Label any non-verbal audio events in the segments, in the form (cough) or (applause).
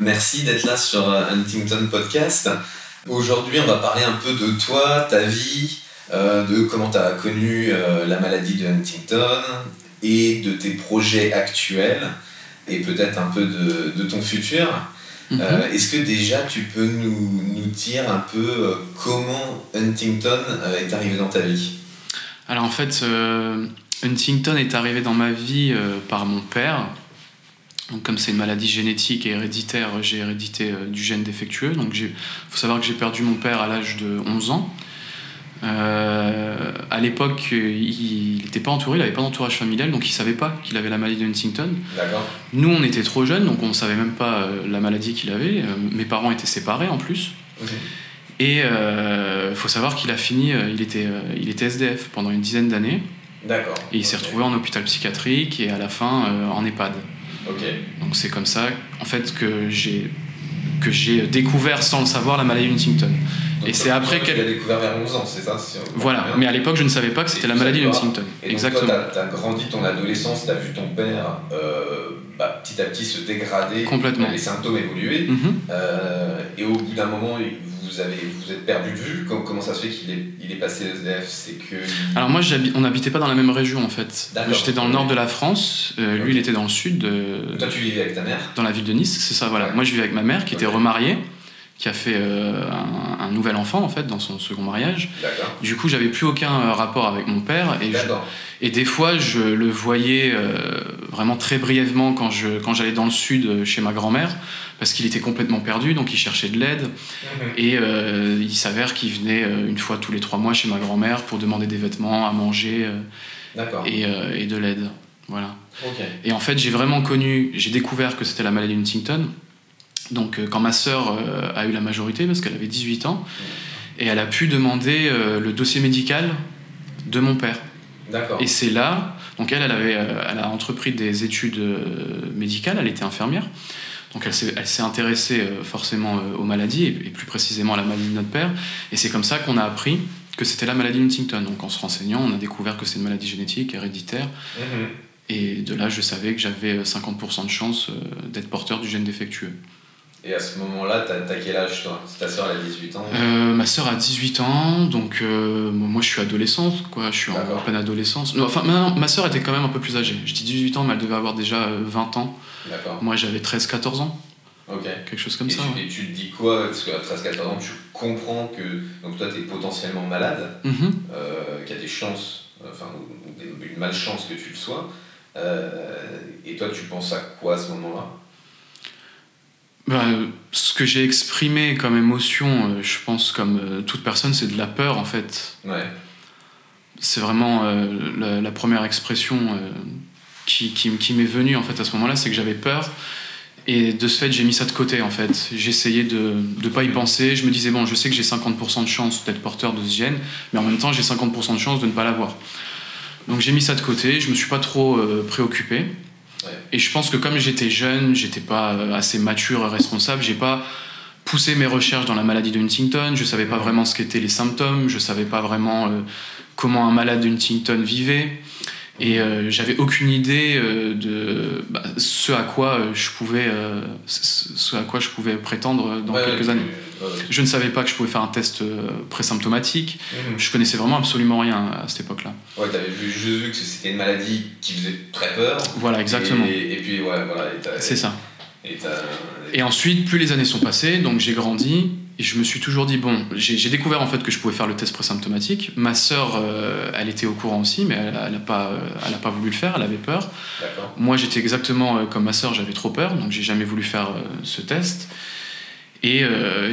Merci d'être là sur euh, Huntington Podcast. Aujourd'hui, on va parler un peu de toi, ta vie, euh, de comment tu as connu euh, la maladie de Huntington et de tes projets actuels et peut-être un peu de, ton futur. Mhm. Est-ce que déjà tu peux nous, nous dire un peu comment Huntington est arrivé dans ta vie? Alors en fait, Huntington est arrivé dans ma vie par mon père donc, comme c'est une maladie génétique et héréditaire, j'ai hérédité euh, du gène défectueux. Donc, il faut savoir que j'ai perdu mon père à l'âge de 11 ans. Euh, à l'époque, il n'était pas entouré, il n'avait pas d'entourage familial, donc il ne savait pas qu'il avait la maladie de Huntington. Nous, on était trop jeunes, donc on ne savait même pas euh, la maladie qu'il avait. mes parents étaient séparés en plus. Et il faut savoir qu'il a fini, il, était, il était SDF pendant une dizaine d'années. Et il s'est retrouvé en hôpital psychiatrique et à la fin en EHPAD. Donc c'est comme ça, en fait, que j'ai que j'ai découvert sans le savoir la maladie Huntington. Et c'est après qu'elle. a découvert vers 11 ans, c'est ça Voilà, mais à l'époque je ne savais pas que c'était la maladie Huntington. Et Exactement. Tu as, grandi ton adolescence, tu as vu ton père euh, bah, petit à petit se dégrader, Complètement. les symptômes évoluer, mhm. euh, et au bout d'un moment, vous, avez, vous êtes perdu de vue Comment ça se fait qu'il est, il est passé SDF C'est que... Alors moi, on n'habitait pas dans la même région en fait. J'étais dans le nord de la France, euh, lui il était dans le sud. De... Toi tu vivais avec ta mère? Dans la ville de Nice, c'est ça, voilà. Moi je vivais avec ma mère qui était remariée qui a fait euh, un, nouvel enfant en fait dans son second mariage. Du coup, j'avais plus aucun euh, rapport avec mon père et, et des fois je le voyais vraiment très brièvement quand je quand j'allais dans le sud chez ma grand-mère parce qu'il était complètement perdu, donc il cherchait de l'aide. Mhm. Et euh, il s'avère qu'il venait euh, une fois tous les trois mois chez ma grand-mère pour demander des vêtements, à manger euh, et, et, de l'aide. Voilà. Et en fait, j'ai vraiment connu, j'ai découvert que c'était la maladie Huntington. Donc, quand ma sœur a eu la majorité, parce qu'elle avait 18 ans, et elle a pu demander le dossier médical de mon père. Et c'est là, donc elle, elle, avait, elle a entrepris des études médicales, elle était infirmière. Donc elle s'est intéressée euh, forcément euh, aux maladies, et, plus précisément à la maladie de notre père. Et c'est comme ça qu'on a appris que c'était la maladie Huntington. Donc en se renseignant, on a découvert que c'est une maladie génétique, héréditaire. Mhm. Et de là, je savais que j'avais 50% euh, de chance d'être porteur du gène défectueux. Et à ce moment-là, t'as quel âge toi? Ta soeur a 18 ans Ma soeur a 18 ans, donc moi je suis adolescente, quoi. Je suis en pleine adolescence. enfin, ma, ma soeur était quand même un peu plus âgée. Je dis 18 ans, mais elle devait avoir déjà 20 ans. Moi, j'avais 13-14 ans. Quelque chose comme ça. Et tu te dis quoi? Parce qu'à 13-14 ans, tu comprends que donc toi, tu es potentiellement malade, mm-hmm. euh, qu'il y a des chances, enfin, une malchance que tu le sois. Euh, et toi, tu penses à quoi à ce moment-là? Ben, ce que j'ai exprimé comme émotion, euh, je pense comme toute personne, c'est de la peur en fait. Ouais. C'est vraiment la, première expression qui, qui, m'est venu en fait à ce moment-là, c'est que j'avais peur. Et de ce fait, j'ai mis ça de côté en fait. J'essayais de ne pas y penser. Je me disais, bon, je sais que j'ai 50% de chance d'être porteur de ce gène, mais en même temps, j'ai 50% de chance de ne pas l'avoir. Donc j'ai mis ça de côté, je me suis pas trop euh, préoccupé. Et je pense que comme j'étais jeune, j'étais pas euh, assez mature responsable, j'ai pas poussé mes recherches dans la maladie de Huntington, je savais pas vraiment ce qu'étaient les symptômes, je savais pas vraiment euh, comment un malade de Huntington vivait. Et euh, j'avais aucune idée euh, de bah, ce à quoi euh, je pouvais, ce à quoi je pouvais prétendre dans quelques années. Je ne savais pas que je pouvais faire un test présymptomatique. Mhm. Je connaissais vraiment absolument rien à cette époque-là. Ouais, avais vu, juste vu que c'était une maladie qui faisait très peur. Voilà, exactement. Et, puis, ouais, voilà. C'est ça. Et, ensuite, plus les années sont passées, donc j'ai grandi, et je me suis toujours dit, bon, j'ai découvert en fait que je pouvais faire le test présymptomatique. Ma sœur, euh, elle était au courant aussi, mais elle n'a pas, elle a pas voulu le faire, elle avait peur. Moi, j'étais exactement euh, comme ma sœur, j'avais trop peur, donc j'ai jamais voulu faire euh, ce test. Et,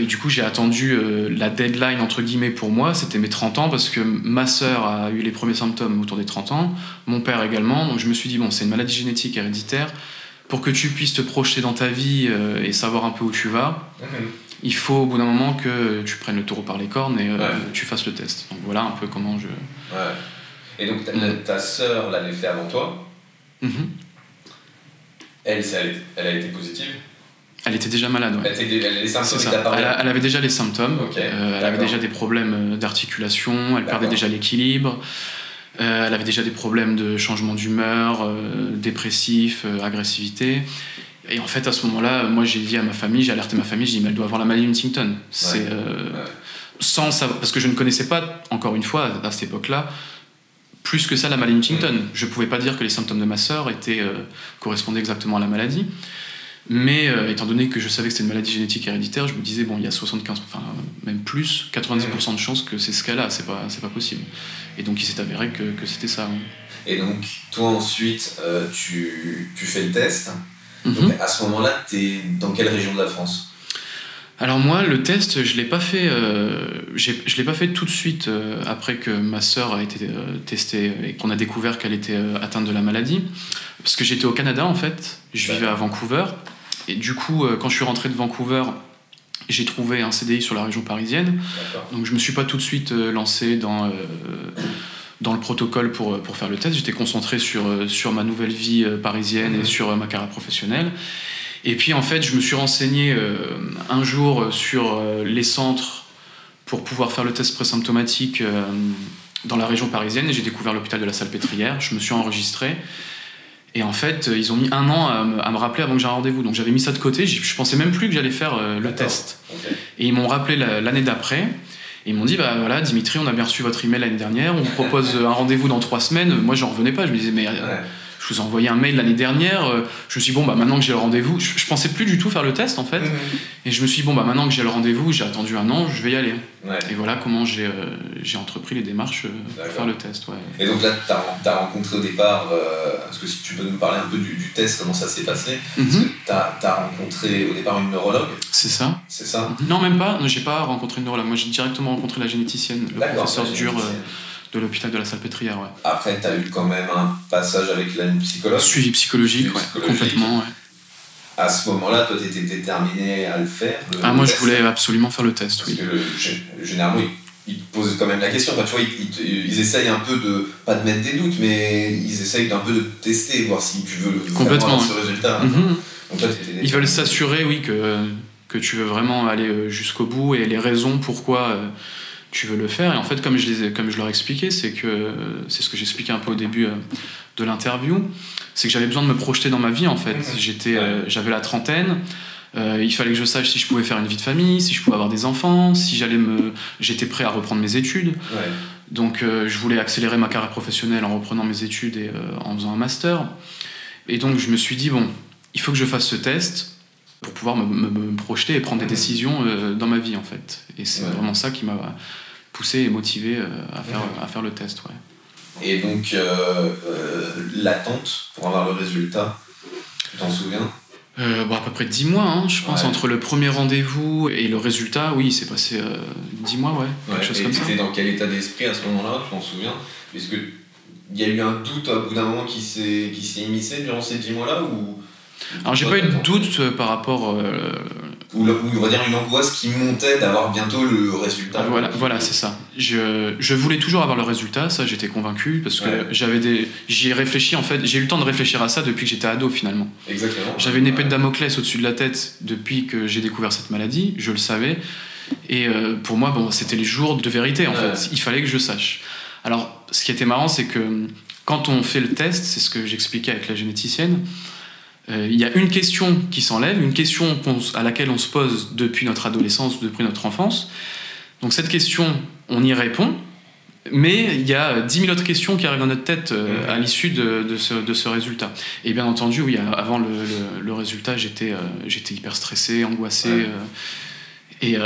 du coup, j'ai attendu la deadline, entre guillemets, pour moi, c'était mes 30 ans, parce que ma sœur a eu les premiers symptômes autour des 30 ans, mon père également, donc je me suis dit, bon, c'est une maladie génétique héréditaire, pour que tu puisses te projeter dans ta vie et savoir un peu où tu vas. Mhm il faut au bout d'un moment que tu prennes le taureau par les cornes et euh, tu fasses le test. Donc voilà un peu comment je. Ouais. Et donc ta, ta sœur l'avait fait avant toi. Mm-hmm. elle, elle, a été positive elle était déjà malade. Ouais. Elle, était, elle, elle, avait déjà les symptômes. Euh, elle avait déjà des problèmes euh, d'articulation. Elle perdait déjà l'équilibre. Elle avait déjà des problèmes de changement d'humeur, dépressif, agressivité. Et en fait, à ce moment-là, moi, j'ai dit à ma famille, j'ai alerté ma famille, j'ai dit, mais elle doit avoir la maladie Huntington. C'est euh, sans savoir, parce que je ne connaissais pas, encore une fois, à cette époque-là, plus que ça la maladie Huntington. Je ne pouvais pas dire que les symptômes de ma sœur étaient euh, correspondaient exactement à la maladie. Mais euh, étant donné que je savais que c'était une maladie génétique héréditaire, je me disais, bon, il y a 75, enfin même plus, 90% de chances que c'est ce cas-là, c'est pas, c'est pas possible. Et donc il s'est avéré que, que c'était ça. Et donc, toi ensuite, tu, tu fais le test. Mhm. à ce moment-là, tu es dans quelle région de la France? Alors moi, le test, je l'ai pas fait. Euh, je l'ai pas fait tout de suite euh, après que ma sœur a été euh, testée et qu'on a découvert qu'elle était atteinte de la maladie, parce que j'étais au Canada en fait. Je vivais à Vancouver et du coup, quand je suis rentré de Vancouver, j'ai trouvé un CDI sur la région parisienne. Donc je me suis pas tout de suite lancé dans dans le protocole pour, pour faire le test. J'étais concentré sur, sur ma nouvelle vie parisienne et mhm. sur ma carrière professionnelle. Et puis en fait, je me suis renseigné euh, un jour sur les centres pour pouvoir faire le test présymptomatique dans la région parisienne et j'ai découvert l'hôpital de la Salpêtrière. Je me suis enregistré. Et en fait, ils ont mis un an à me, rappeler avant que j'ai un rendez-vous. Donc j'avais mis ça de côté. Je pensais même plus que j'allais faire le test. Et ils m'ont rappelé l'année d'après. Et ils m'ont dit, bah voilà, Dimitri, on a bien reçu votre email l'année dernière, on vous propose un rendez-vous dans trois semaines. Moi, j'en revenais pas, je me disais, mais euh, je vous ai envoyé un mail l'année dernière. Euh, je me suis dit, bon, bah maintenant que j'ai le rendez-vous, je, pensais plus du tout faire le test en fait. Mhm. Et je me suis dit, bon, bah maintenant que j'ai le rendez-vous, j'ai attendu un an, je vais y aller. Et voilà comment j'ai euh, j'ai entrepris les démarches pour faire le test. Ouais. Et donc là, tu as, rencontré au départ, est-ce que si tu peux nous parler un peu du, test, comment ça s'est passé mhm. tu as, rencontré au départ une neurologue C'est ça. C'est ça? Non, même pas. J'ai pas rencontré une neurologue. Moi, j'ai directement rencontré la généticienne, le professeur Dur de l'hôpital de la Salpêtrière. Ouais. Après, tu as eu quand même un passage avec la psychologue Suivi psychologique, complètement. Ouais. À ce moment-là, toi, tu étais déterminé à le faire Ah, moi, je voulais absolument faire le test, Parce que généralement, ils, te posent quand même la question. Enfin, tu vois, ils, ils, essayent un peu de, pas de mettre des doutes, mais ils essayent d'un peu de tester, voir si tu veux complètement ce résultat. Mhm. ils veulent s'assurer, oui, que, que tu veux vraiment aller euh, jusqu'au bout et les raisons pourquoi euh, tu veux le faire. Et en fait, comme je, les comme je leur expliquais, c'est que c'est ce que j'expliquais un peu au début euh, de l'interview, c'est que j'avais besoin de me projeter dans ma vie en fait. J'étais, euh, j'avais la trentaine. Euh, il fallait que je sache si je pouvais faire une vie de famille, si je pouvais avoir des enfants, si j'allais me, j'étais prêt à reprendre mes études. Donc, je voulais accélérer ma carrière professionnelle en reprenant mes études et en faisant un master. Et donc, je me suis dit bon, il faut que je fasse ce test pour pouvoir me, me, projeter et prendre des décisions dans ma vie en fait. Et c'est vraiment ça qui m'a poussé et motivé euh, à, faire, à faire le test. Ouais. Et donc, euh, euh, l'attente pour avoir le résultat, tu t'en souviens? Bon, à peu près 10 mois, hein, je pense, entre le premier rendez-vous et le résultat, oui, c'est passé 10 mois, ouais, quelque chose comme ça. étais dans quel état d'esprit à ce moment-là, tu t'en souviens? Puisque il y a eu un doute au bout d'un moment qui s'est immiscé durant ces 10 mois-là ou? Alors j'ai pas eu de doute euh, par rapport. Ou, on va dire une angoisse qui montait d'avoir bientôt le résultat. Voilà, voilà c'est ça. Je, je, voulais toujours avoir le résultat, ça j'étais convaincu parce que j'avais des, j'y ai réfléchi en fait, j'ai eu le temps de réfléchir à ça depuis que j'étais ado finalement. Exactement. J'avais une épée de Damoclès au-dessus de la tête depuis que j'ai découvert cette maladie, je le savais. Et euh, pour moi, bon, c'était les jours de vérité en fait. Il fallait que je sache. Alors, ce qui était marrant, c'est que quand on fait le test, c'est ce que j'expliquais avec la généticienne il y a une question qui s'enlève, une question à laquelle on se pose depuis notre adolescence ou depuis notre enfance. Donc cette question, on y répond. Mais il y a 10 000 autres questions qui arrivent dans notre tête euh, à l'issue de, de, ce, de, ce, résultat. Et bien entendu, oui, avant le, le, résultat, j'étais j'étais hyper stressé, angoissé. et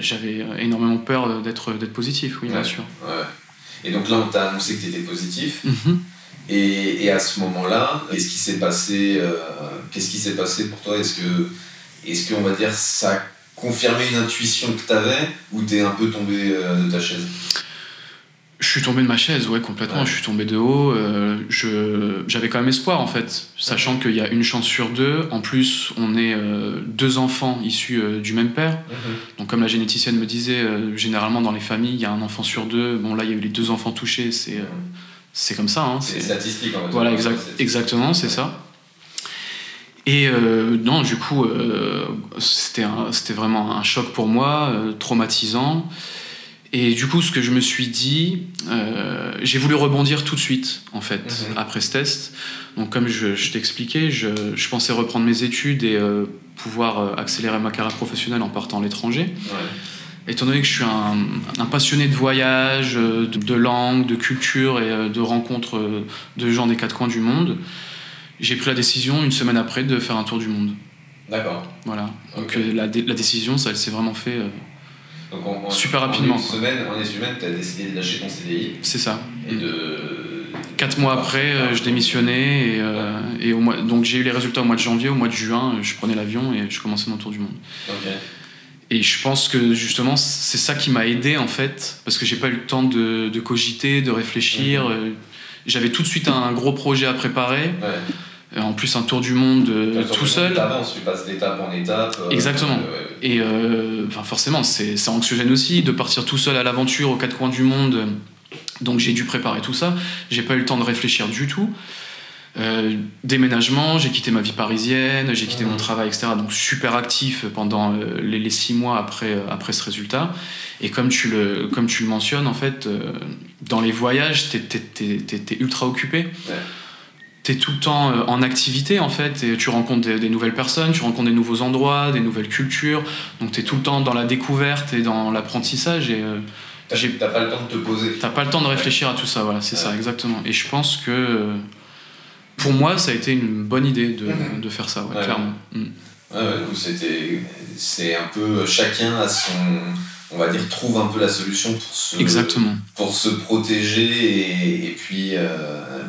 j'avais énormément peur d'être positif, oui, bien sûr. Et donc là, on t'a annoncé que tu étais positif. Mm-hmm. Et, et, à ce moment-là, qu'est-ce qui s'est passé Qu'est-ce qui s'est passé pour toi? Est-ce que, est-ce qu'on va dire, ça a confirmé une intuition que tu avais ou t'es un peu tombé de ta chaise? Je suis tombé de ma chaise, ouais, complètement. Je suis tombé de haut. Euh, j'avais quand même espoir, en fait, sachant qu'il y a une chance sur deux. En plus, on est euh, deux enfants issus euh, du même père. Mhm. Donc, comme la généticienne me disait, généralement dans les familles, il y a un enfant sur deux. Bon, là, il y a eu les deux enfants touchés. C'est mhm. C'est comme ça. Hein, c'est statistique, en fait. Voilà, exactement, c'est ça. Et non, du coup, c'était vraiment un choc pour moi, traumatisant. Et du coup, ce que je me suis dit, euh, j'ai voulu rebondir tout de suite, en fait, mhm. après ce test. Donc, comme je, je t'expliquais, je, je, pensais reprendre mes études et euh, pouvoir euh, accélérer ma carrière professionnelle en partant à l'étranger. Ouais. Étant donné que je suis un, un passionné de voyage, de, de, langue, de culture et de rencontres de gens des quatre coins du monde, j'ai pris la décision, une semaine après, de faire un tour du monde. D'accord. Voilà. Donc, la, la, décision, ça, s'est vraiment fait donc super rapidement. En une semaine, en une semaine, tu as décidé de lâcher ton CDI. C'est ça. Et de. Quatre mois après, euh, je démissionnais et, euh, et au mois, donc j'ai eu les résultats au mois de janvier, au mois de juin, je prenais l'avion et je commençais mon tour du monde. Et je pense que justement c'est ça qui m'a aidé en fait, parce que j'ai pas eu le temps de, de cogiter, de réfléchir. Mhm. Euh, j'avais tout de suite un gros projet à préparer. Ouais. Euh, en plus un tour du monde euh, tout seul. tu passes d'étape en étape. Euh, Exactement. Et enfin, forcément, c'est anxiogène aussi de partir tout seul à l'aventure aux quatre coins du monde. Donc j'ai dû préparer tout ça. J'ai pas eu le temps de réfléchir du tout. Déménagement, j'ai quitté ma vie parisienne, j'ai quitté mon travail, etc. Donc super actif pendant les, six mois après, après ce résultat. Et comme tu le, comme tu le mentionnes, en fait, dans les voyages, t'es es, ultra occupé. Ouais tu es tout le temps euh, en activité en fait et tu rencontres des, nouvelles personnes, tu rencontres des nouveaux endroits, des nouvelles cultures. Donc tu es tout le temps dans la découverte et dans l'apprentissage et euh, T'as pas le temps de te poser. T'as pas le temps de réfléchir à tout ça, voilà, c'est ça, exactement. Et je pense que euh, pour moi, ça a été une bonne idée de, mhm. de faire ça, clairement. Mm. c'était, c'est un peu chacun à son, on va dire, trouve un peu la solution pour se, Exactement. Pour se protéger et, puis,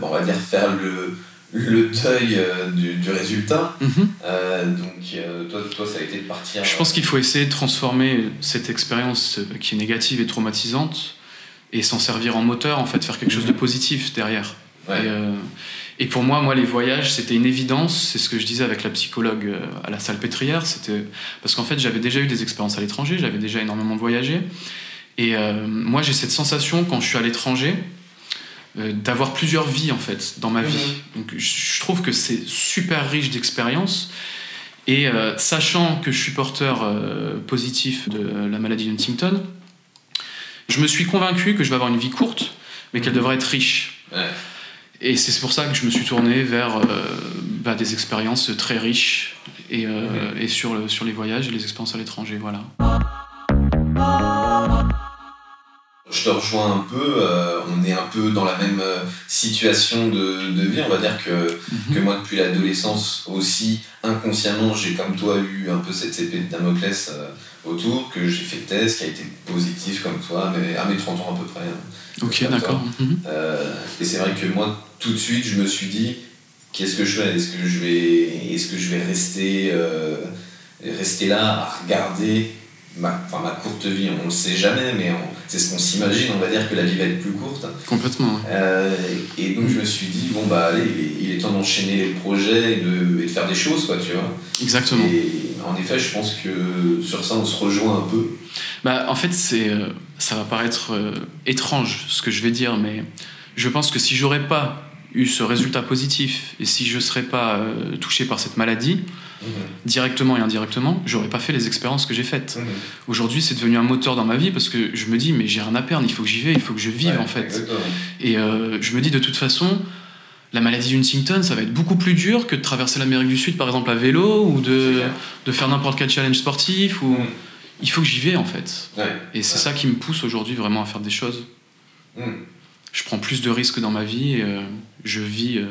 on va dire, faire le, le deuil euh, du, du, résultat. Mhm. Euh, donc, euh, toi, toi, ça a été de partir. Je pense qu'il faut essayer de transformer cette expérience qui est négative et traumatisante et s'en servir en moteur, en fait, faire quelque chose de mhm. positif derrière. Et, et, pour moi, moi, les voyages, c'était une évidence. C'est ce que je disais avec la psychologue à la salle pétrière. C'était parce qu'en fait, j'avais déjà eu des expériences à l'étranger, j'avais déjà énormément voyagé. Et moi, j'ai cette sensation quand je suis à l'étranger euh, d'avoir plusieurs vies en fait dans ma vie. Mhm. Donc je trouve que c'est super riche d'expériences. Et euh, sachant que je suis porteur euh, positif de la maladie Huntington, je me suis convaincu que je vais avoir une vie courte, mais qu'elle mhm. devrait être riche. Et c'est pour ça que je me suis tourné vers bah, des expériences très riches et, mhm. et sur, le, sur les voyages et les expériences à l'étranger. Voilà. Je te rejoins un peu, euh, on est un peu dans la même euh, situation de, de vie. On va dire que, mhm. que moi, depuis l'adolescence aussi, inconsciemment, j'ai comme toi eu un peu cette épée de Damoclès euh, autour, que j'ai fait le test, qui a été positif comme toi, mais à mes 30 ans à peu près. Hein. Ok, d'accord. Mhm. et c'est vrai que moi, tout de suite, je me suis dit, qu'est-ce que je fais? Est-ce que je vais, est-ce que je vais rester, rester là à regarder ma, enfin, ma courte vie, on ne le sait jamais, mais c'est ce qu'on s'imagine, on va dire que la vie va être plus courte. Complètement. Euh, et donc je me suis dit, bon bah allez, il est temps d'enchaîner les projets et de, faire des choses, quoi, tu vois? Exactement. Et en effet, je pense que sur ça, on se rejoint un peu. Bah, en fait, c'est, euh, ça va paraître euh, étrange ce que je vais dire, mais je pense que si j'aurais pas eu ce résultat positif et si je serais pas touché par cette maladie, Mhm. directement et indirectement, j'aurais pas fait les expériences que j'ai faites. Mhm. Aujourd'hui, c'est devenu un moteur dans ma vie parce que je me dis, mais j'ai rien à perdre, il faut que j'y vais, il faut que je vive en fait. Et euh, je me dis, de toute façon, la maladie d'Huntington, ça va être beaucoup plus dur que de traverser l'Amérique du Sud, par exemple, à vélo, ou de, de faire n'importe quel challenge sportif. Ou... Mhm. Il faut que j'y vais en fait. Et c'est ça qui me pousse aujourd'hui vraiment à faire des choses. Hmm. Je prends plus de risques dans ma vie et je vis.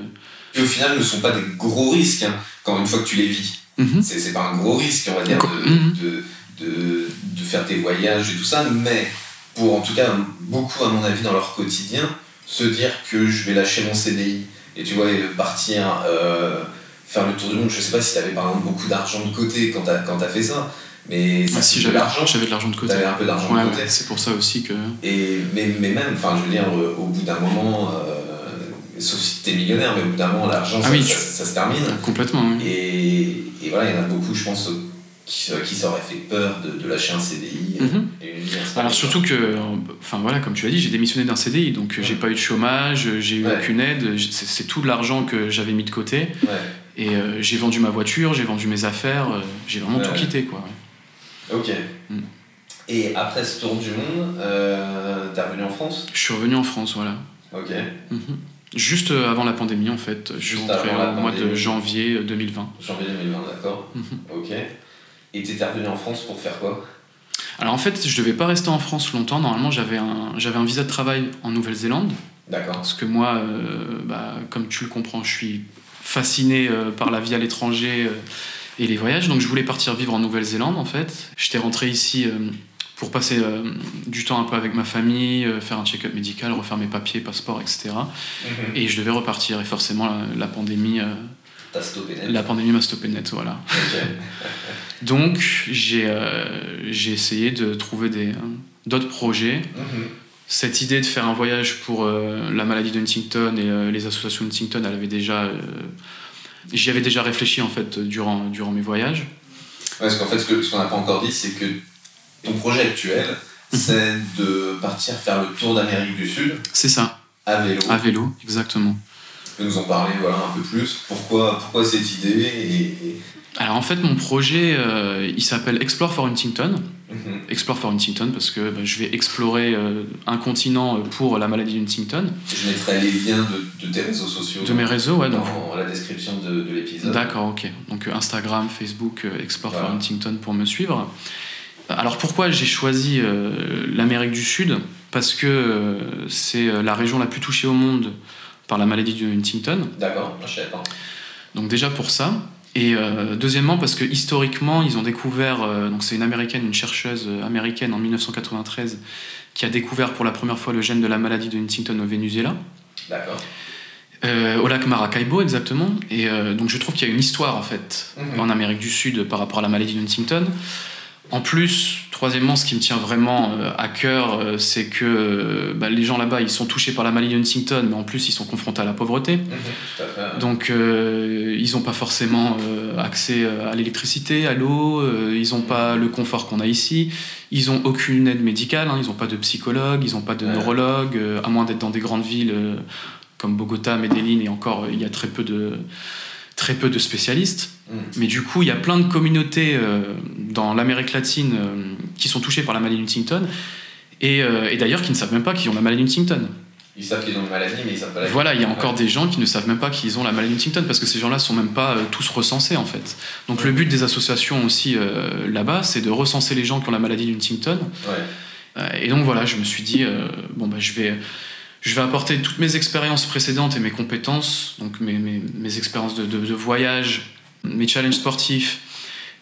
Qui au final ne sont pas des gros risques, hein, quand une fois que tu les vis. Mhm. C'est pas un gros risque, on va dire, mhm. de, de, de, faire tes voyages et tout ça, mais pour en tout cas beaucoup, à mon avis, dans leur quotidien, se dire que je vais lâcher mon CDI et tu vois, partir euh, faire le tour du monde. Je sais pas si tu avais par exemple beaucoup d'argent de côté quand tu as, as, fait ça. Mais ah, si j'avais l'argent, j'avais de l'argent de côté. T'avais un peu d'argent de côté. c'est pour ça aussi que. Et mais, mais même, enfin, je veux dire, euh, au bout d'un moment, euh, sauf si t'es millionnaire, mais au bout d'un moment, l'argent, ah ça, se termine. Complètement. Et, et, voilà, il y en a beaucoup, je pense, qui, qui s'auraient fait peur de, de lâcher un CDI. Mhm. Alors surtout que, enfin voilà, comme tu l'as dit, j'ai démissionné d'un CDI, donc j'ai pas eu de chômage, j'ai eu aucune aide, c'est tout l'argent que j'avais mis de côté. Et euh, j'ai vendu ma voiture, j'ai vendu mes affaires, euh, j'ai vraiment tout quitté quoi. Ok. Mm. Et après ce tour du monde, euh, t'es revenu en France? Je suis revenu en France, voilà. Ok. Mhm. Juste euh, avant la pandémie en fait. Je suis rentré au mois de janvier 2020. Janvier 2020, d'accord. Mhm. Ok. Et tu étais revenu en France pour faire quoi? Alors en fait, je devais pas rester en France longtemps. Normalement, j'avais un, j'avais un visa de travail en Nouvelle-Zélande. D'accord. Parce que moi, euh, bah, comme tu le comprends, je suis fasciné euh, par la vie à l'étranger et les voyages. Donc je voulais partir vivre en Nouvelle-Zélande en fait. J'étais rentré ici pour passer euh, du temps un peu avec ma famille, euh, faire un check-up médical, refaire mes papiers, passeport, etc. Mhm. Et je devais repartir. Et forcément, la, pandémie. Euh, la pandémie m'a stoppé net, voilà. (laughs) Donc, j'ai j'ai essayé de trouver d'autres projets. Mhm. Cette idée de faire un voyage pour la maladie de Huntington et les associations Huntington, elle avait déjà. J'y avais déjà réfléchi en fait durant, durant mes voyages. parce qu'en fait, ce qu'on n'a pas encore dit, c'est que ton projet actuel, mhm. c'est de partir faire le tour d'Amérique du Sud. C'est ça. À vélo. À vélo, exactement. Peux nous en parler voilà, un peu plus Pourquoi, pourquoi cette idée et... Alors en fait, mon projet, euh, il s'appelle Explore for Huntington. Mhm. Explore for Huntington parce que bah, je vais explorer euh, un continent euh, pour la maladie d'Huntington. Je mettrai les liens de, de, tes réseaux sociaux. De mes réseaux, ouais. Dans la description de, de l'épisode. D'accord, ok. Donc Instagram, Facebook, Explore for Huntington pour me suivre. Alors pourquoi j'ai choisi euh, l'Amérique du Sud? Parce que c'est la région la plus touchée au monde par la maladie de Huntington. D'accord, je sais pas. Donc déjà pour ça. Et deuxièmement parce que historiquement ils ont découvert, donc c'est une américaine, une chercheuse américaine en 1993 qui a découvert pour la première fois le gène de la maladie de Huntington au Venezuela. D'accord. au lac Maracaibo exactement. Et donc je trouve qu'il y a une histoire en fait mhm. en Amérique du Sud par rapport à la maladie de Huntington. En plus, troisièmement, ce qui me tient vraiment euh, à cœur, euh, c'est que euh, bah, les gens là-bas, ils sont touchés par la maladie Huntington, mais en plus, ils sont confrontés à la pauvreté. Mhm, Donc, ils n'ont pas forcément accès à l'électricité, à l'eau, ils n'ont pas le confort qu'on a ici, ils n'ont aucune aide médicale, hein. ils n'ont pas de psychologue, ils n'ont pas de neurologue, à moins d'être dans des grandes villes comme Bogota, Medellin, et encore, il y a très peu de très peu de spécialistes. Mm. Mais du coup, il y a plein de communautés euh, dans l'Amérique latine euh, qui sont touchées par la maladie Huntington et, euh, et d'ailleurs qui ne savent même pas qu'ils ont la maladie Huntington. Ils savent qu'ils ont une maladie, mais ils savent pas la Voilà, il y a encore des gens qui ne savent même pas qu'ils ont la maladie Huntington parce que ces gens-là sont même pas tous recensés en fait. Donc le but des associations aussi là-bas, c'est de recenser les gens qui ont la maladie Huntington. Ouais. et donc voilà, je me suis dit, bon, bah, je vais je vais apporter toutes mes expériences précédentes et mes compétences, donc mes, mes, mes expériences de, de, voyage, mes challenges sportifs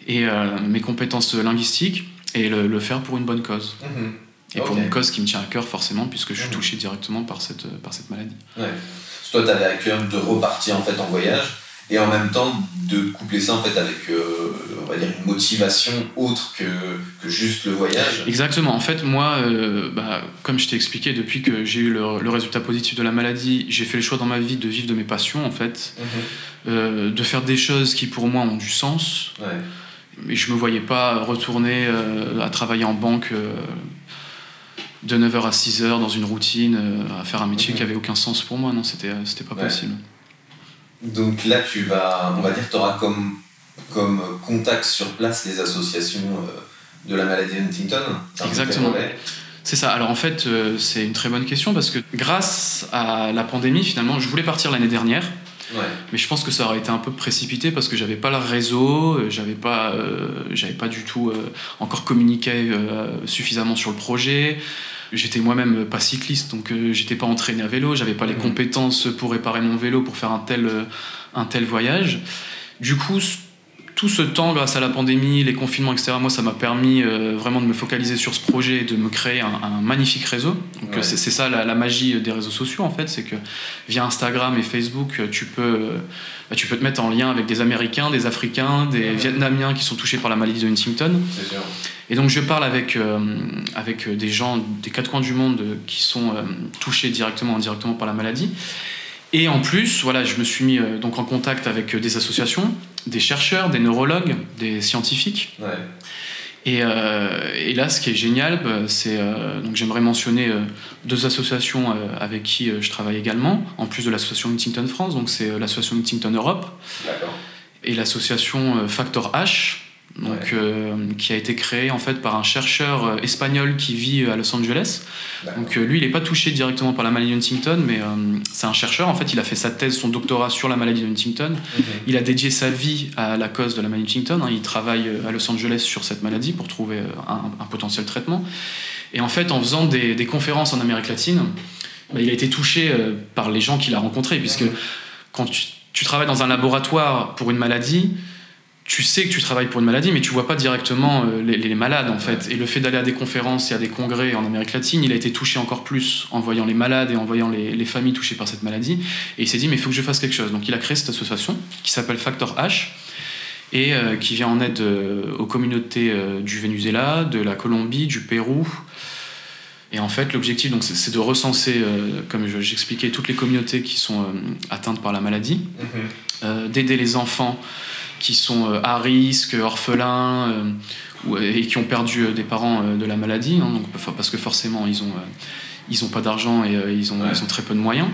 et euh, mes compétences linguistiques, et le, faire pour une bonne cause. Mhm. Et pour une cause qui me tient à cœur forcément, puisque je suis mhm. touché directement par cette, par cette maladie. Ouais. Toi, tu avais à cœur de repartir en fait en voyage et en même temps de coupler ça en fait avec euh, on va dire une motivation autre que, que, juste le voyage. Exactement. En fait moi euh, bah, comme je t'ai expliqué depuis que j'ai eu le, le, résultat positif de la maladie j'ai fait le choix dans ma vie de vivre de mes passions en fait. Mhm. euh, de faire des choses qui pour moi ont du sens. Ouais. mais je me voyais pas retourner à travailler en banque de 9h à 6h dans une routine à faire un métier mhm. qui avait aucun sens pour moi. Non c'était c'était pas possible donc là, tu vas, on va dire, tu auras comme, comme contact sur place les associations euh, de la maladie Huntington. Exactement. C'est ça. Alors en fait, euh, c'est une très bonne question parce que grâce à la pandémie, finalement, je voulais partir l'année dernière. Ouais. Mais je pense que ça aurait été un peu précipité parce que j'avais pas le réseau, euh, j'avais pas, j'avais pas du tout encore communiqué suffisamment sur le projet. J'étais moi-même pas cycliste, donc j'étais pas entraîné à vélo, j'avais pas les mmh. compétences pour réparer mon vélo pour faire un tel, un tel voyage. Du coup, tout ce temps, grâce à la pandémie, les confinements, etc., moi, ça m'a permis euh, vraiment de me focaliser sur ce projet et de me créer un, magnifique réseau. Donc, c'est, ça la, magie des réseaux sociaux, en fait, c'est que via Instagram et Facebook, tu peux, bah, tu peux te mettre en lien avec des Américains, des Africains, des Vietnamiens qui sont touchés par la maladie de Huntington. Et donc, je parle avec, euh, avec des gens des quatre coins du monde qui sont euh, touchés directement ou indirectement par la maladie. Et en plus, voilà, je me suis mis donc en contact avec des associations des chercheurs, des neurologues, des scientifiques. Euh, et, là, ce qui est génial, bah, c'est euh, donc j'aimerais mentionner euh, deux associations avec qui je travaille également, en plus de l'association Huntington France. Donc c'est l'association Huntington Europe et l'association Factor H, donc, euh, qui a été créé en fait par un chercheur euh, espagnol qui vit euh, à Los Angeles. Donc lui, il n'est pas touché directement par la maladie de Huntington, mais c'est un chercheur. En fait, il a fait sa thèse, son doctorat sur la maladie de Huntington. Mhm. Il a dédié sa vie à la cause de la maladie de Huntington. Hein. Il travaille à Los Angeles sur cette maladie pour trouver un, potentiel traitement. Et en fait, en faisant des, conférences en Amérique latine, bah, il a été touché par les gens qu'il a rencontrés, puisque quand tu travailles dans un laboratoire pour une maladie, tu sais que tu travailles pour une maladie, mais tu vois pas directement euh, les, malades en fait. Et le fait d'aller à des conférences et à des congrès en Amérique latine, il a été touché encore plus en voyant les malades et en voyant les, familles touchées par cette maladie. Et il s'est dit, mais il faut que je fasse quelque chose. Donc il a créé cette association qui s'appelle Factor H et euh, qui vient en aide euh, aux communautés du Venezuela, de la Colombie, du Pérou. Et en fait, l'objectif, donc, c'est de recenser, comme j'expliquais, toutes les communautés qui sont atteintes par la maladie, mm-hmm. d'aider les enfants qui sont euh, à risque, orphelins, euh, et qui ont perdu euh, des parents de la maladie, hein, donc, parce que forcément ils ont, ils ont pas d'argent et ils, ont, ils ont très peu de moyens.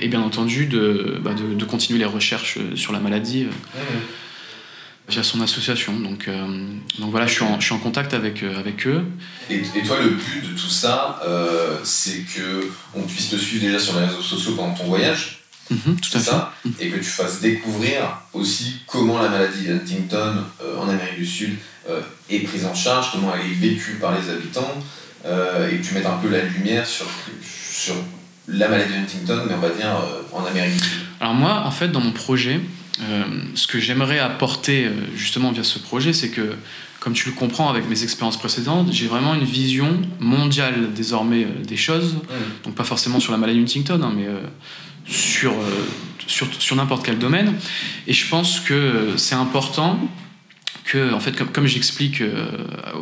Et bien entendu de, bah, de, de, continuer les recherches sur la maladie via son association. Donc, donc voilà, je suis, en, je suis en contact avec, avec eux. Et, et, toi, le but de tout ça, c'est que on puisse te suivre déjà sur les réseaux sociaux pendant ton voyage? Mhm, tout à ça, et que tu fasses découvrir aussi comment la maladie Huntington euh, en Amérique du Sud euh, est prise en charge, comment elle est vécue par les habitants, euh, et que tu mettes un peu la lumière sur, sur la maladie Huntington, mais on va dire en Amérique du Sud. Alors moi, en fait, dans mon projet, ce que j'aimerais apporter justement via ce projet, c'est que, comme tu le comprends avec mes expériences précédentes, j'ai vraiment une vision mondiale désormais des choses, mmh. donc pas forcément sur la maladie Huntington, hein, mais sur, euh, sur, sur n'importe quel domaine. Et je pense que c'est important que, en fait, comme, comme j'explique euh,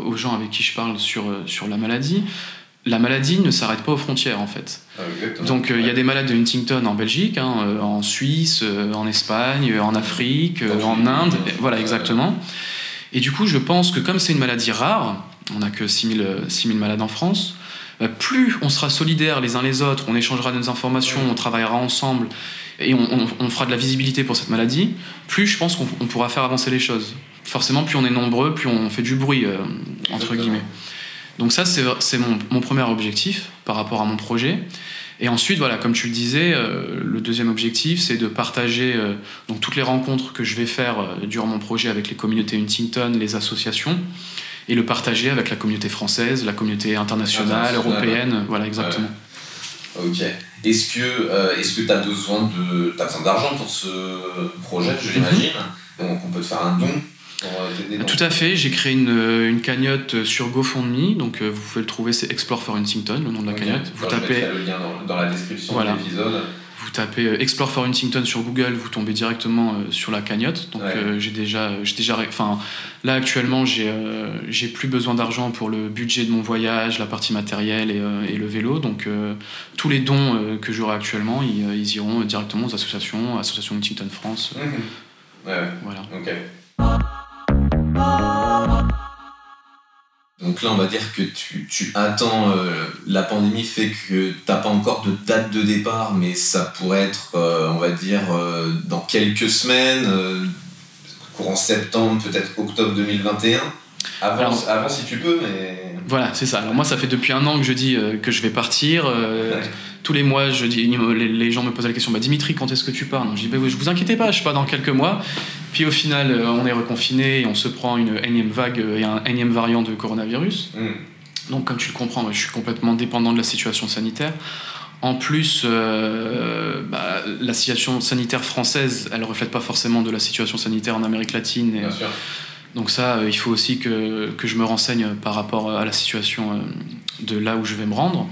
aux gens avec qui je parle sur, euh, sur la maladie, la maladie ne s'arrête pas aux frontières en fait. Ah, Donc il y a des malades de Huntington en Belgique, hein, en Suisse, en Espagne, en Afrique, en Inde, voilà exactement. Et du coup je pense que comme c'est une maladie rare, on n'a que 6000, 6000 malades en France, plus on sera solidaires les uns les autres, on échangera nos informations, on travaillera ensemble et on, fera de la visibilité pour cette maladie, plus je pense qu'on pourra faire avancer les choses. Forcément, plus on est nombreux, plus on fait du bruit, euh, entre guillemets. Donc ça, c'est mon, premier objectif par rapport à mon projet. Et ensuite, voilà, comme tu le disais, euh, le deuxième objectif, c'est de partager euh, donc toutes les rencontres que je vais faire durant mon projet avec les communautés Huntington, les associations, et le partager avec la communauté française, la communauté internationale, européenne, voilà exactement. Ok. Est-ce que euh, est-ce que tu as besoin de as besoin d'argent pour ce projet, je l'imagine mhm. Donc on peut te faire un don tout à fait, j'ai créé une, une, cagnotte sur GoFundMe, donc euh, vous pouvez le trouver, c'est Explore for Huntington, le nom de la cagnotte. Vous tapez le lien dans, la description de l'épisode tapez euh, Explore for Huntington sur Google, vous tombez directement euh, sur la cagnotte. Donc euh, j'ai déjà, j'ai déjà, enfin là actuellement j'ai j'ai plus besoin d'argent pour le budget de mon voyage, la partie matérielle et, et le vélo. Donc tous les dons que j'aurai actuellement, ils, iront directement aux associations, Association Huntington France. Mmh. Ouais, voilà. Ok. Donc là, on va dire que tu, tu attends, euh, la pandémie fait que tu n'as pas encore de date de départ, mais ça pourrait être, euh, on va dire, euh, dans quelques semaines, courant septembre, peut-être octobre 2021. Avant, avant si tu peux, mais... Voilà, c'est ça. Alors moi, ça fait depuis un an que je dis que je vais partir. Tous les mois, je dis, les, gens me posent la question, bah, Dimitri, quand est-ce que tu pars? Je dis, bah, je vous inquiétez pas, je pas dans quelques mois. Puis au final, euh, on est reconfiné et on se prend une énième vague euh, et un énième variant de coronavirus. Mm. Donc, comme tu le comprends, je suis complètement dépendant de la situation sanitaire. En plus, euh, bah, la situation sanitaire française, elle ne reflète pas forcément de la situation sanitaire en Amérique latine. Bien sûr. Donc ça, il faut aussi que, que, je me renseigne par rapport à la situation de là où je vais me rendre.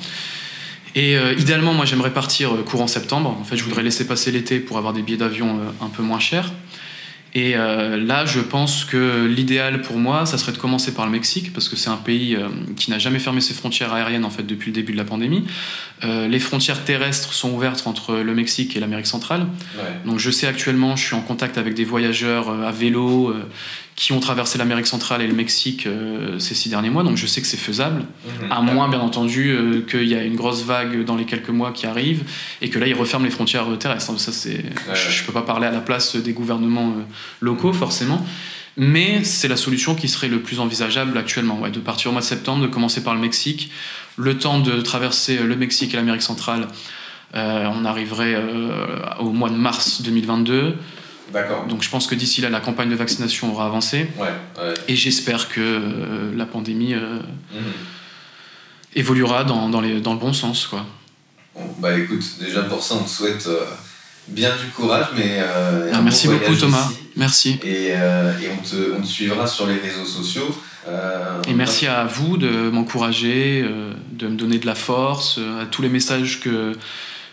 Et idéalement, moi, j'aimerais partir courant septembre. En fait, je voudrais laisser passer l'été pour avoir des billets d'avion un peu moins chers. Et euh, là, je pense que l'idéal pour moi, ça serait de commencer par le Mexique, parce que c'est un pays euh, qui n'a jamais fermé ses frontières aériennes en fait depuis le début de la pandémie. Euh, les frontières terrestres sont ouvertes entre le Mexique et l'Amérique centrale. Donc je sais actuellement, je suis en contact avec des voyageurs à vélo qui ont traversé l'Amérique centrale et le Mexique euh, ces six derniers mois, donc je sais que c'est faisable, mhm. à moins bien entendu euh, qu'il y a une grosse vague dans les quelques mois qui arrivent et que là ils referment les frontières terrestres. Ça, c'est, je ne peux pas parler à la place des gouvernements euh, locaux forcément, mais c'est la solution qui serait le plus envisageable actuellement, ouais, de partir au mois de septembre, de commencer par le Mexique, le temps de traverser le Mexique et l'Amérique centrale. on arriverait au mois de mars 2022. Donc je pense que d'ici là, la campagne de vaccination aura avancé. Et j'espère que euh, la pandémie euh, mhm. évoluera dans, dans, les, dans, le bon sens. Quoi. bah écoute, déjà pour ça, on te souhaite euh, bien du courage. Mais, ah, merci beaucoup Thomas. Merci. Et, et on, te, on, te, suivra sur les réseaux sociaux. et merci à vous de m'encourager, de me donner de la force, à tous les messages que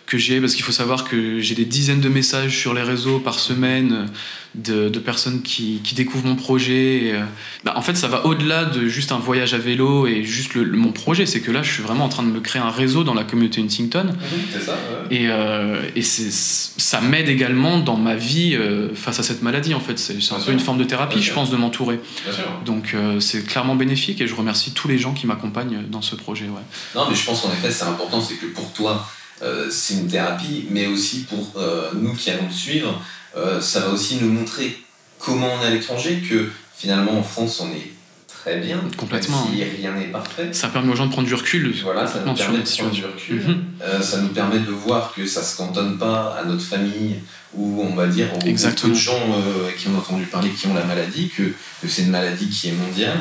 que j'ai, parce qu'il faut savoir que j'ai des dizaines de messages sur les réseaux par semaine de, de personnes qui, qui, découvrent mon projet. Euh, bah, en fait, ça va au-delà de juste un voyage à vélo et juste le, mon projet. C'est que là, je suis vraiment en train de me créer un réseau dans la communauté Huntington. Mhm, c'est ça. Et, euh, et ça m'aide également dans ma vie euh, face à cette maladie. En fait, c'est un peu une forme de thérapie, je pense, de m'entourer. Donc, c'est clairement bénéfique et je remercie tous les gens qui m'accompagnent dans ce projet. Ouais. Non, mais je pense qu'en effet, c'est important, c'est que pour toi, euh, c'est une thérapie, mais aussi pour euh, nous qui allons le suivre, euh, ça va aussi nous montrer comment on est à l'étranger, que finalement en France on est très bien, complètement. si rien n'est parfait. Ça permet aux gens de prendre du recul. Voilà, ça nous permet de prendre du recul. Mhm. ça nous permet de voir que ça se cantonne pas à notre famille ou on va dire aux Exactement. de gens qui ont entendu parler, qui ont la maladie, que, que c'est une maladie qui est mondiale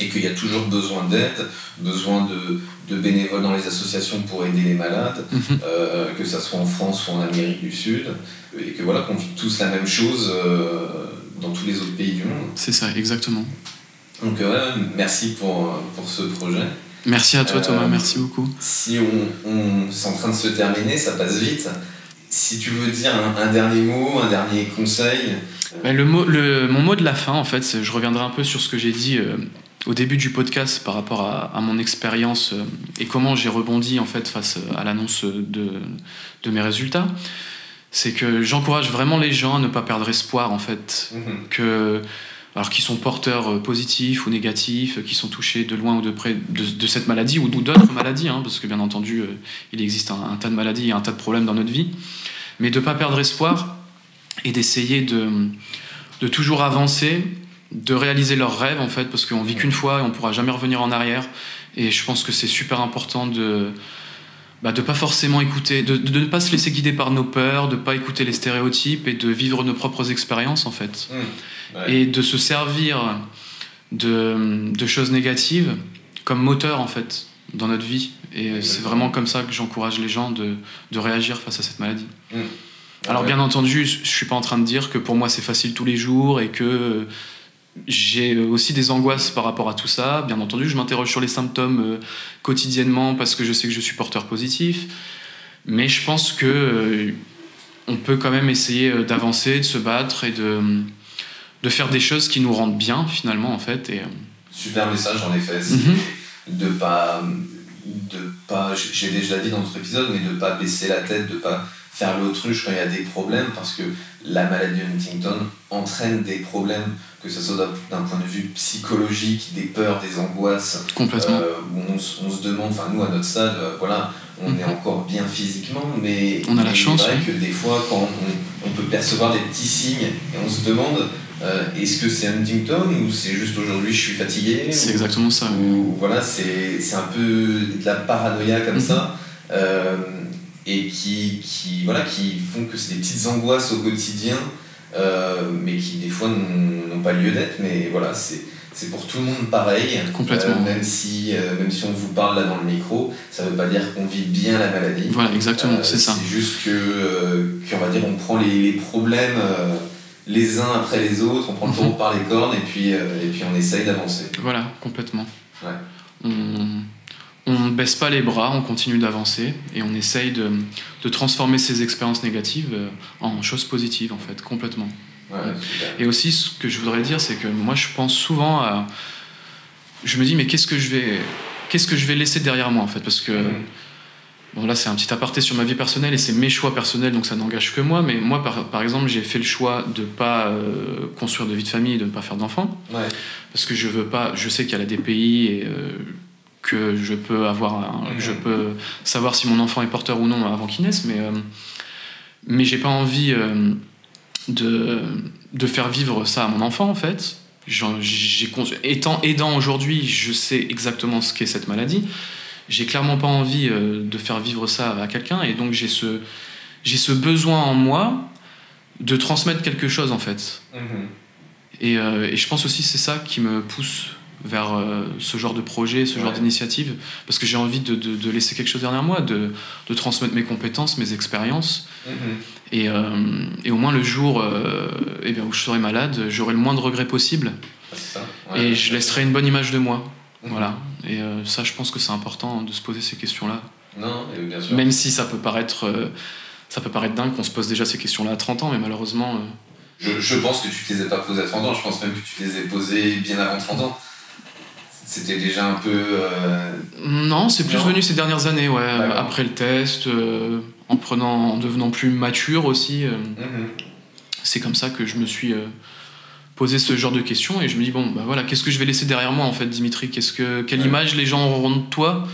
et qu'il y a toujours besoin d'aide, besoin de, de, bénévoles dans les associations pour aider les malades, mhm. euh, que ça soit en France ou en Amérique du Sud, et que voilà qu'on vit tous la même chose euh, dans tous les autres pays du monde. C'est ça, exactement. Donc euh, merci pour, pour ce projet. Merci à toi Thomas, merci beaucoup. Si on, on c'est en train de se terminer, ça passe vite. Si tu veux dire un, dernier mot, un dernier conseil. Le mot, le, mon mot de la fin, en fait, je reviendrai un peu sur ce que j'ai dit au début du podcast par rapport à, mon expérience euh, et comment j'ai rebondi en fait face à l'annonce de, de, mes résultats, c'est que j'encourage vraiment les gens à ne pas perdre espoir en fait, mhm. que alors qu'ils sont porteurs euh, positifs ou négatifs, qui sont touchés de loin ou de près de, cette maladie ou d'autres maladies, hein, parce que bien entendu euh, il existe un, tas de maladies et un tas de problèmes dans notre vie, mais de ne pas perdre espoir et d'essayer de, de toujours avancer de réaliser leurs rêves en fait parce qu'on vit qu'une fois et on pourra jamais revenir en arrière. Et je pense que c'est super important de bah, de pas forcément écouter de, ne pas se laisser guider par nos peurs de pas écouter les stéréotypes et de vivre nos propres expériences en fait. Mmh. et de se servir de, de, choses négatives comme moteur en fait dans notre vie. Et c'est vraiment comme ça que j'encourage les gens de, de, réagir face à cette maladie. Mmh. alors bien entendu je suis pas en train de dire que pour moi c'est facile tous les jours et que j'ai aussi des angoisses par rapport à tout ça. Bien entendu, je m'interroge sur les symptômes euh, quotidiennement parce que je sais que je suis porteur positif. Mais je pense que euh, on peut quand même essayer euh, d'avancer, de se battre et de, de faire des choses qui nous rendent bien finalement en fait. Et, Super message en effet. Mhm. De pas, de pas, j'ai déjà dit dans notre épisode, mais de pas baisser la tête, de pas faire l'autruche quand il y a des problèmes parce que la maladie Huntington entraîne des problèmes que ce soit d'un point de vue psychologique, des peurs, des angoisses. Complètement. Euh, où on, se demande, enfin nous à notre stade, euh, voilà, on est mhm. encore bien physiquement, mais on a la chance. C'est vrai que des fois, quand on, peut percevoir des petits signes et on se demande euh, est-ce que c'est Huntington ou c'est juste aujourd'hui je suis fatigué C'est exactement ça. Ou voilà, c'est un peu de la paranoïa comme mhm. ça. et qui, qui, voilà, qui font que c'est des petites angoisses au quotidien euh, mais qui des fois n'ont pas lieu d'être. Mais voilà, c'est pour tout le monde pareil. Complètement. même, si, même si on vous parle là dans le micro, ça ne veut pas dire qu'on vit bien la maladie. Voilà, exactement, c'est ça. C'est juste que, qu'on va dire, on prend les, les problèmes les uns après les autres, on prend le taureau mhm. par les cornes et puis, et puis on essaye d'avancer. Voilà, complètement. On ne baisse pas les bras, on continue d'avancer et on essaye de, de, transformer ces expériences négatives en choses positives, en fait, complètement. et aussi, ce que je voudrais dire, c'est que moi, je pense souvent à. Je me dis, mais qu'est-ce que je vais, qu'est-ce que je vais laisser derrière moi, en fait Parce que. Bon, là, c'est un petit aparté sur ma vie personnelle et c'est mes choix personnels, donc ça n'engage que moi. Mais moi, par, par exemple, j'ai fait le choix de ne pas euh, construire de vie de famille, de ne pas faire d'enfants. Parce que je veux pas. Je sais qu'il y a des pays et euh, que je peux avoir. Je peux savoir si mon enfant est porteur ou non avant qu'il naisse, mais, euh, mais j'ai pas envie de, de faire vivre ça à mon enfant, en fait. J'ai, étant aidant aujourd'hui, je sais exactement ce qu'est cette maladie j'ai clairement pas envie euh, de faire vivre ça à quelqu'un et donc j'ai ce j'ai ce besoin en moi de transmettre quelque chose en fait mhm. et, euh, et, je pense aussi c'est ça qui me pousse vers euh, ce genre de projet ce genre d'initiative parce que j'ai envie de, de, laisser quelque chose derrière moi de, de transmettre mes compétences mes expériences mhm. et, et, au moins le jour eh bien, où je serai malade j'aurai le moins de regrets possible et je laisserai une bonne image de moi mhm. voilà et euh, ça, je pense que c'est important de se poser ces questions-là. Même si ça peut paraître, euh, ça peut paraître dingue qu'on se pose déjà ces questions-là à 30 ans, mais malheureusement. Euh, je, pense que tu ne les ai pas posées à 30 ans, je pense même que tu les ai posées bien avant 30 ans. C'était déjà un peu. Non, c'est plus venu ces dernières années, ouais. Après le test, en, prenant, en devenant plus mature aussi. Mhm. C'est comme ça que je me suis poser ce genre de questions et je me dis bon bah voilà qu'est-ce que je vais laisser derrière moi en fait Dimitri? Qu'est-ce que quelle image les gens auront de toi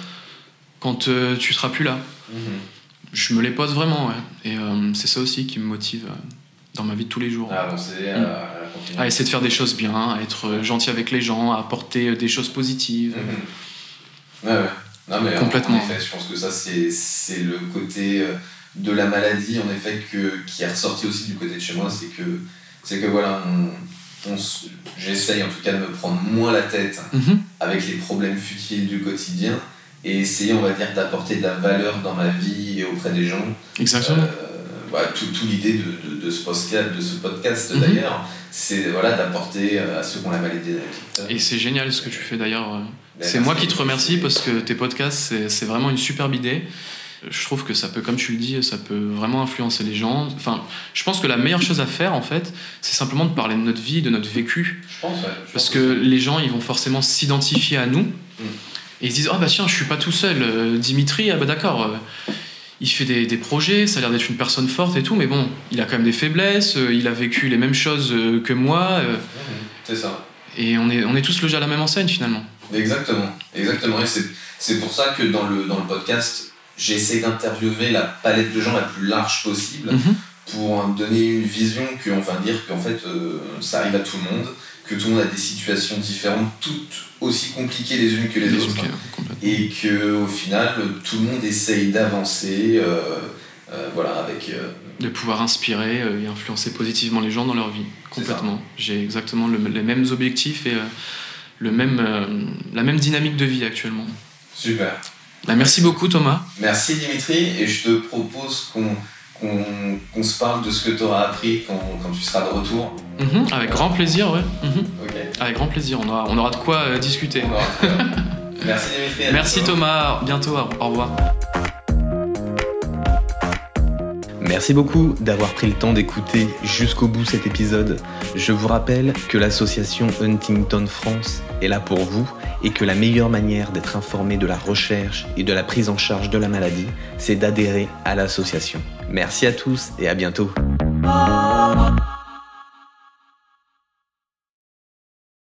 quand euh, tu seras plus là? Mhm. je me les pose vraiment ouais. et euh, c'est ça aussi qui me motive euh, dans ma vie de tous les jours avancer mm. À, essayer de faire des choses bien à être gentil avec les gens à apporter des choses positives mhm. ouais, ouais. Non, mais complètement en effet je pense que ça c'est le côté de la maladie en effet que, qui est ressorti aussi du côté de chez moi c'est que c'est que voilà on, j'essaye en tout cas de me prendre moins la tête mhm. avec les problèmes futiles du quotidien et essayer, on va dire, d'apporter de la valeur dans ma vie et auprès des gens. Exactement. Euh, tout, tout l'idée de, de, de, ce podcast, de ce podcast mhm. d'ailleurs, c'est voilà, d'apporter à ceux qui ont la maladie Et c'est génial ce que tu fais d'ailleurs. Ben, c'est moi qui te remercie parce que tes podcasts, c'est vraiment une superbe idée je trouve que ça peut, comme tu le dis, ça peut vraiment influencer les gens. Enfin, je pense que la meilleure chose à faire, en fait, c'est simplement de parler de notre vie, de notre vécu. Je pense, ouais. Parce que, les gens, ils vont forcément s'identifier à nous. Mm. Et ils se disent, ah bah tiens, je suis pas tout seul. Euh, Dimitri, ah bah d'accord, euh, il fait des, des, projets, ça a l'air d'être une personne forte et tout, mais bon, il a quand même des faiblesses, euh, il a vécu les mêmes choses que moi. Mm, c'est ça. Et on est, on est tous logés à la même enseigne, finalement. Exactement, exactement. Et c'est pour ça que dans le, dans le podcast, j'essaie d'interviewer la palette de gens la plus large possible mhm. Pour donner une vision qu'on va dire qu'en fait euh, ça arrive à tout le monde, que tout le monde a des situations différentes, toutes aussi compliquées les unes que les, autres, et que au final tout le monde essaye d'avancer, euh, euh, voilà, avec de pouvoir inspirer et influencer positivement les gens dans leur vie, complètement. J'ai exactement les mêmes objectifs et le même, la même dynamique de vie actuellement. Super. Bah, merci beaucoup Thomas. Merci Dimitri et je te propose qu'on se parle de ce que tu auras appris quand, quand, tu seras de retour. Mhm, avec grand plaisir, ouais. Mhm. Avec grand plaisir, on aura, on aura de quoi euh, discuter. (laughs) Merci Dimitri. Merci Thomas, bientôt, au revoir. Merci beaucoup d'avoir pris le temps d'écouter jusqu'au bout cet épisode. Je vous rappelle que l'association Huntington France est là pour vous et que la meilleure manière d'être informé de la recherche et de la prise en charge de la maladie, c'est d'adhérer à l'association. Merci à tous et à bientôt.